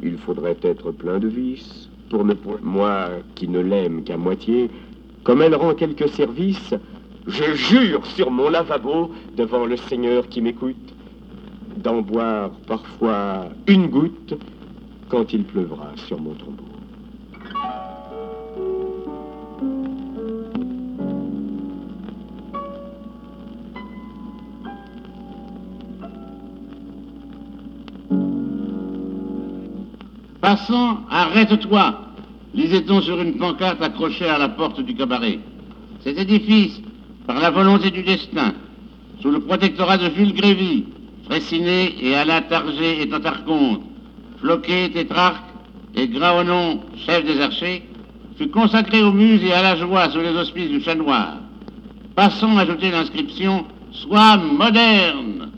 Il faudrait être plein de vices pour ne point. Moi, qui ne l'aime qu'à moitié, comme elle rend quelques services, je jure sur mon lavabo, devant le Seigneur qui m'écoute, d'en boire parfois une goutte quand il pleuvra sur mon tombeau. Passant, arrête-toi lisait-on sur une pancarte accrochée à la porte du cabaret. Cet édifice, par la volonté du destin, sous le protectorat de Jules Grévy, Fraissinet et Alain Targé étant archonte, Floquet, tétrarque, et Graonon, chef des archers, fut consacré aux muses et à la joie sous les auspices du chat noir. Passons ajouter l'inscription Sois moderne.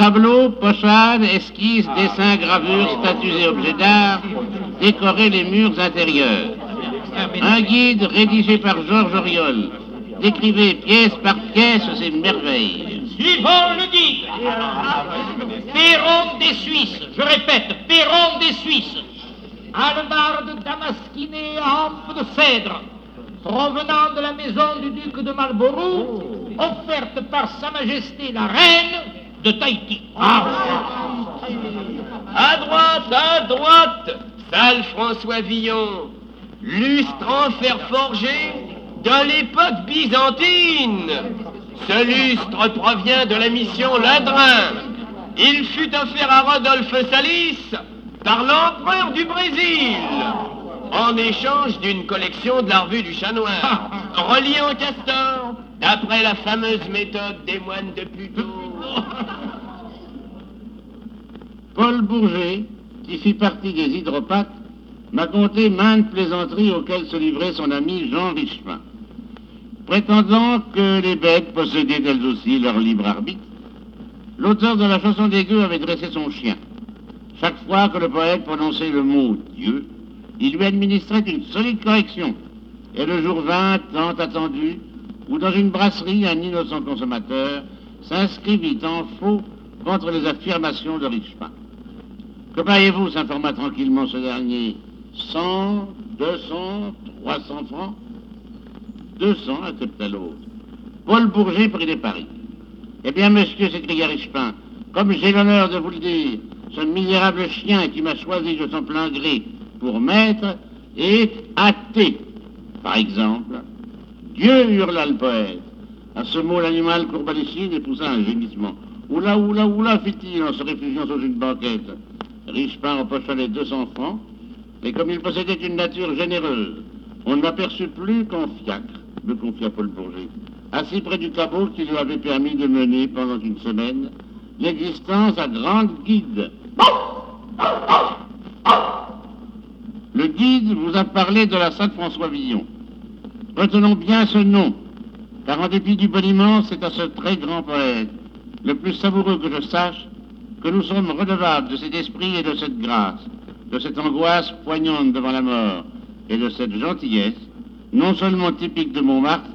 Tableaux, pochades, esquisses, dessins, gravures, statues et objets d'art décoraient les murs intérieurs. Un guide rédigé par Georges Auriol décrivait pièce par pièce ces merveilles. Suivons le guide. Perron des Suisses, je répète, Perron des Suisses. Albarde damasquinée à hampe de cèdre, provenant de la maison du duc de Marlborough, offerte par Sa Majesté la Reine de Tahiti. À droite, à droite, salle François Villon, lustre en fer forgé de l'époque byzantine. Ce lustre provient de la mission Ladrin. Il fut offert à Rodolphe Salis par l'empereur du Brésil en échange d'une collection de la revue du chat noir, reliée en castor, d'après la fameuse méthode des moines de Pluto. Paul Bourget, qui fit partie des hydropathes, m'a conté maintes plaisanteries auxquelles se livrait son ami Jean Richepin. Prétendant que les bêtes possédaient elles aussi leur libre arbitre, l'auteur de la chanson des gueux avait dressé son chien. Chaque fois que le poète prononçait le mot Dieu, il lui administrait une solide correction. Et le jour vint, tant attendu, où dans une brasserie, un innocent consommateur s'inscrivit en faux contre les affirmations de Richepin. Que payez-vous s'informa tranquillement ce dernier? 100, 200, 300 francs? 200, accepta l'autre. Paul Bourget prit des paris. Eh bien, monsieur, s'écria Richepin, comme j'ai l'honneur de vous le dire, ce misérable chien qui m'a choisi de son plein gré pour maître est athée. Par exemple, Dieu hurla le poète. À ce mot, l'animal courba les cils et poussa un gémissement. Oula, oula, oula, fit-il en se réfugiant sous une banquette. Richepin empocha les 200 francs, et comme il possédait une nature généreuse, on ne l'aperçut plus qu'en fiacre, me confia Paul Bourget, assis près du cabot qui lui avait permis de mener pendant une semaine l'existence à grande guide. Le guide vous a parlé de la Sainte-François Villon. Retenons bien ce nom, car en dépit du boniment, c'est à ce très grand poète, le plus savoureux que je sache, que nous sommes redevables de cet esprit et de cette grâce, de cette angoisse poignante devant la mort et de cette gentillesse, non seulement typique de Montmartre,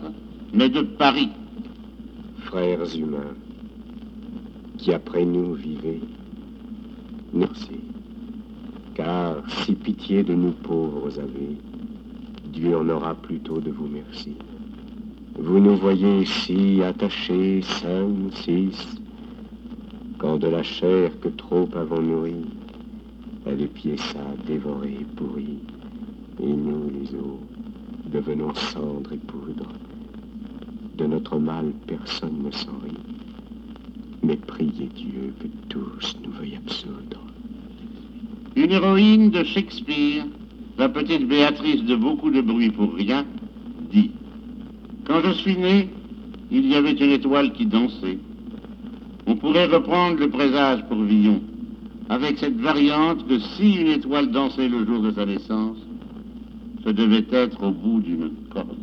mais de Paris. Frères humains, qui après nous vivez, merci. Car si pitié de nous pauvres avez, Dieu en aura plutôt de vous merci. Vous nous voyez ici attachés, cinq, six, quand de la chair que trop avons nourrie, elle est piéça, dévorée, pourrie, et nous, les os, devenons cendre et poudre. De notre mal, personne ne s'en rit, mais priez Dieu que tous nous veuillent absoudre. Une héroïne de Shakespeare, la petite Béatrice de beaucoup de bruit pour rien, Quand je suis né, il y avait une étoile qui dansait. On pourrait reprendre le présage pour Villon, avec cette variante que si une étoile dansait le jour de sa naissance, ce devait être au bout d'une corde.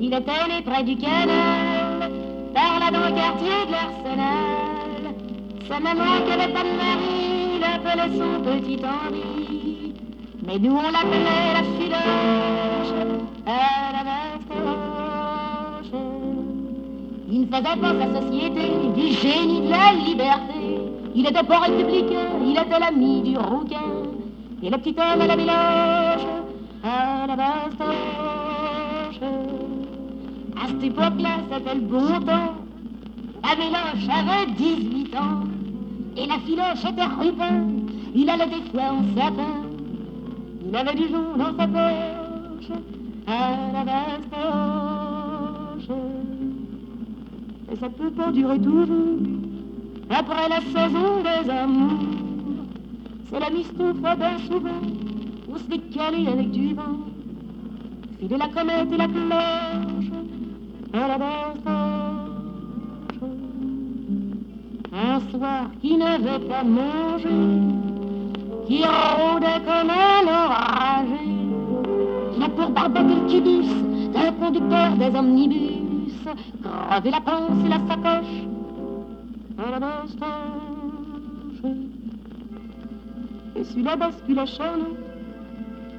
Il était né près du canal, par là dans le quartier de l'Arsenal. Sa maman avait pas de son petit Henri. Mais nous on l'appelait la filoche à la bastoche. Il ne faisait pas sa société du génie de la liberté. Il était pas républicain, il était l'ami du rouquin. Et le petit homme à la méloche à la bastoche. À cette époque-là, c'était le bon temps. La Méloche avait 18 ans. Et la filoche était rupin. Il allait des fois en sapin. Il avait du jaune dans sa poche. À la bastoche. Et ça peut pas durer toujours. Après la saison des amours. C'est la mistouffe bien souvent. Où se décaler avec du vent. Filer la comète et la cloche à la bastoche. Un soir qui n'avait pas mangé, qui rôdait comme un enragé, il a pour barboter le kibus le conducteur des omnibus, crevé la panse et la sacoche. À la bastoche. Et sur la bascule Charlot,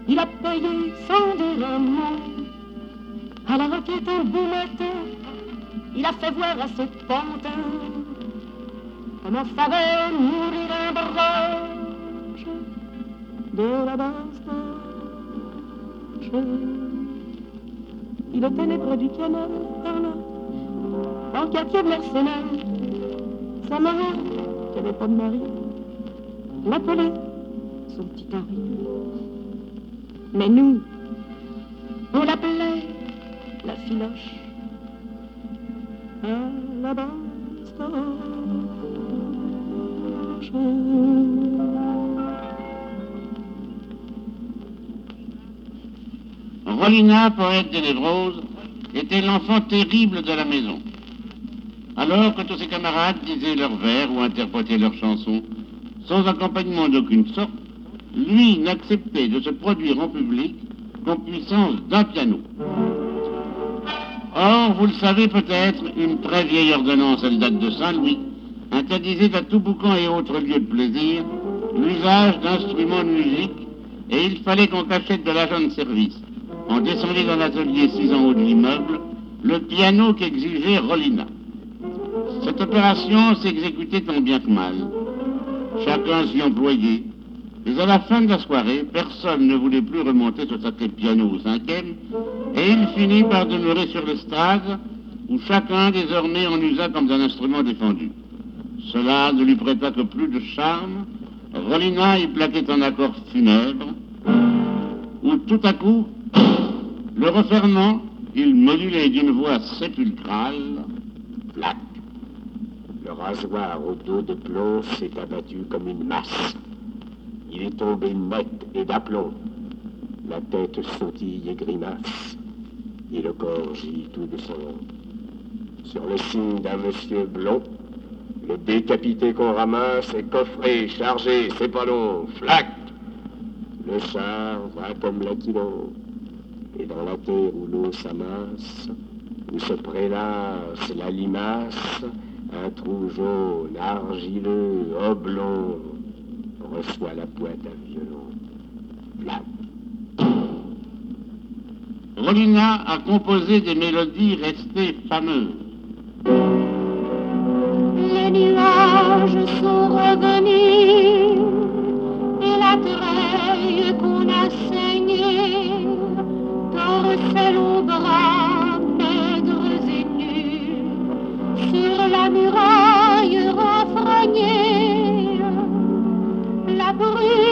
il a payé un mot. À la requête un beau matin, il a fait voir à ce pantin. Comment savait mourir un barrage de la bastoche. Il était né près du par là, en quartier de mercenaires. Sa maman, qui n'avait pas de mari, l'appelait son petit Henri. Mais nous, on l'appelait la filoche. À la Rolina, poète de névrose, était l'enfant terrible de la maison. Alors que tous ses camarades disaient leurs vers ou interprétaient leurs chansons, sans accompagnement d'aucune sorte, lui n'acceptait de se produire en public qu'en puissance d'un piano. Or, vous le savez peut-être, une très vieille ordonnance, elle date de Saint-Louis, interdisait à tout boucan et autres lieux de plaisir l'usage d'instruments de musique, et il fallait qu'on cachette de l'agent de service, en descendait dans l'atelier six en haut de l'immeuble, le piano qu'exigeait Rolina. Cette opération s'exécutait tant bien que mal. Chacun s'y employait, mais à la fin de la soirée, personne ne voulait plus remonter ce sacré piano au cinquième, et il finit par demeurer sur l'estrade, où chacun désormais en usa comme d'un instrument défendu. Cela ne lui prêta que plus de charme. Rolina y plaquait un accord funèbre, où tout à coup, le refermant, il modulait d'une voix sépulcrale, Plaque. Le rasoir au dos de plomb s'est abattu comme une masse. Il est tombé net et d'aplomb. La tête sautille et grimace. Et le corps gît tout de sang. Sur le signe d'un monsieur blond, le décapité qu'on ramasse est coffré, chargé, c'est pas long, flac. Le char va comme l'aquilon. Et dans la terre où l'eau s'amasse, où se prélasse la limace, un trou jaune, argileux, oblong, reçoit la pointe à violon. Flac. Rolina a composé des mélodies restées fameuses. Les nuages sont revenus et la treille qu'on a saignée torcelle aux bras maigres et nus sur la muraille renfrognée. La brume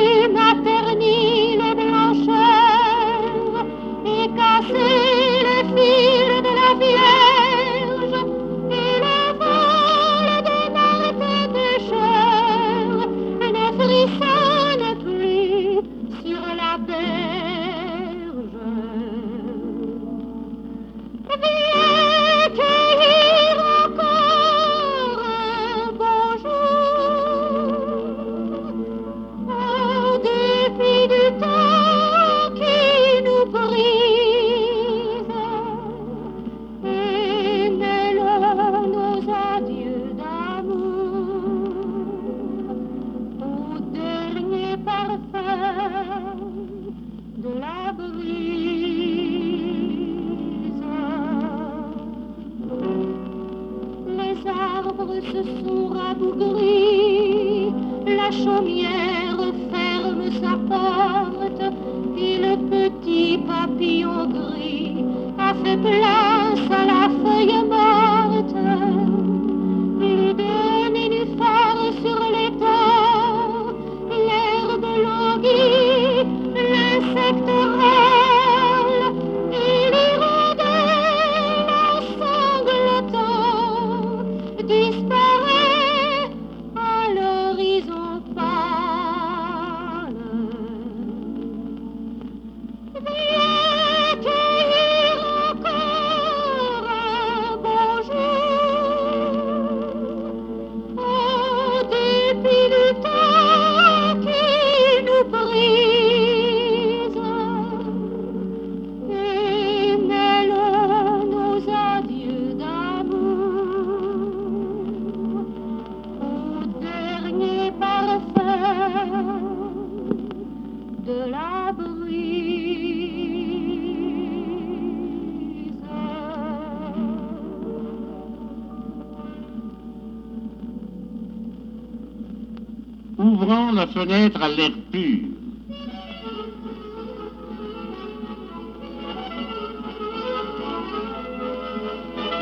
fenêtre à l'air pur.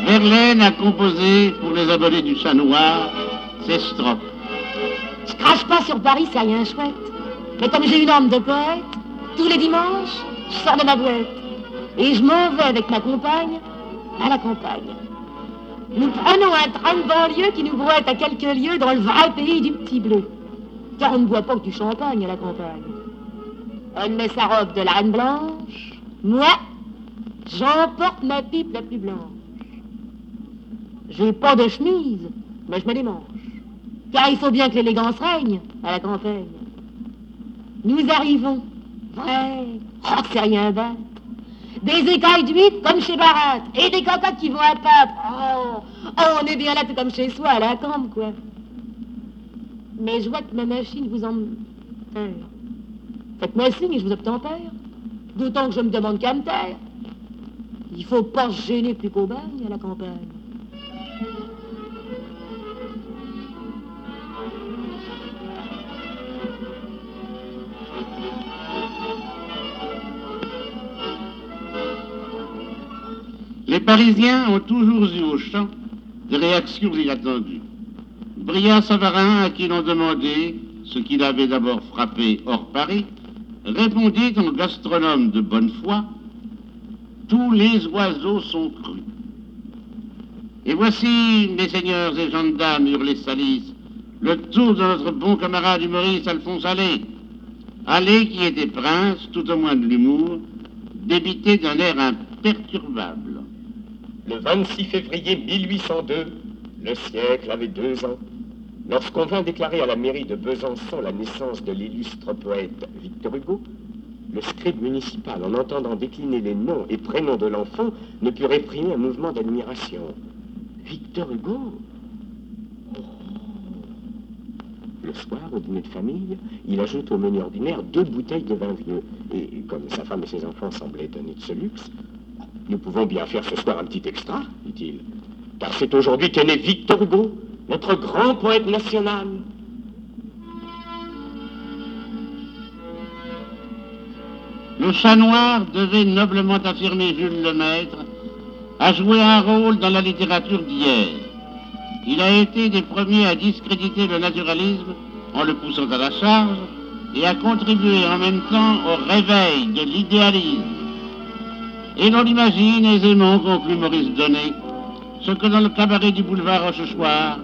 Verlaine a composé pour les abonnés du Chat Noir ces strophes. Je crache pas sur Paris, c'est rien chouette. Mais comme j'ai une âme de poète, tous les dimanches, je sors de ma boîte. Et je m'en vais avec ma compagne à la campagne. Nous prenons un train de banlieue qui nous brouette à quelques lieues dans le vrai pays du petit bleu. Car on ne boit pas que du champagne à la campagne. Elle met sa robe de la reine blanche. Moi, j'emporte ma pipe la plus blanche. J'ai pas de chemise, mais je me les manche. Car il faut bien que l'élégance règne à la campagne. Nous arrivons. Ouais, oh, c'est rien battre. Des écailles d'huîtres comme chez Barat. Et des cocottes qui vont à pape. Oh, oh, on est bien là tout comme chez soi, à la campe, quoi. Mais je vois que ma machine vous en... Faites-moi signe et je vous obtempère. D'autant que je me demande qu'à me taire. Il faut pas se gêner plus qu'au bagne à la campagne. Les Parisiens ont toujours eu au champ des réactions inattendues. Brillat Savarin, à qui l'on demandait ce qu'il avait d'abord frappé hors Paris, répondit en gastronome de bonne foi Tous les oiseaux sont crus. Et voici, mes seigneurs et gendarmes, hurlait Salis, le tour de notre bon camarade humoriste Alphonse Allais. Allais qui était prince, tout au moins de l'humour, débité d'un air imperturbable. Le 26 février 1802, le siècle avait deux ans. Lorsqu'on vint déclarer à la mairie de Besançon la naissance de l'illustre poète Victor Hugo, le scribe municipal, en entendant décliner les noms et prénoms de l'enfant, ne put réprimer un mouvement d'admiration. Victor Hugo? Le soir, au dîner de famille, il ajoute au menu ordinaire deux bouteilles de vin vieux. Et comme sa femme et ses enfants semblaient étonnés de ce luxe, nous pouvons bien faire ce soir un petit extra, dit-il. Car c'est aujourd'hui qu'est né Victor Hugo, notre grand poète national. Le chat noir devait noblement affirmer Jules Lemaître a joué un rôle dans la littérature d'hier. Il a été des premiers à discréditer le naturalisme en le poussant à la charge et a contribué en même temps au réveil de l'idéalisme. Et l'on imagine aisément, conclut Maurice Donnet, ce que dans le cabaret du boulevard Rochechouart,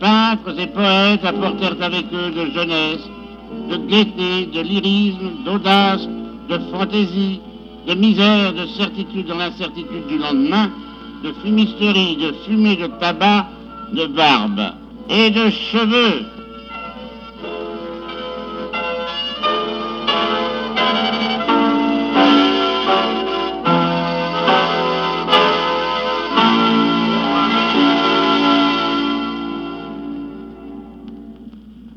peintres et poètes apportèrent avec eux de jeunesse, de gaieté, de lyrisme, d'audace, de fantaisie, de misère, de certitude dans l'incertitude du lendemain, de fumisterie, de fumée de tabac, de barbe et de cheveux.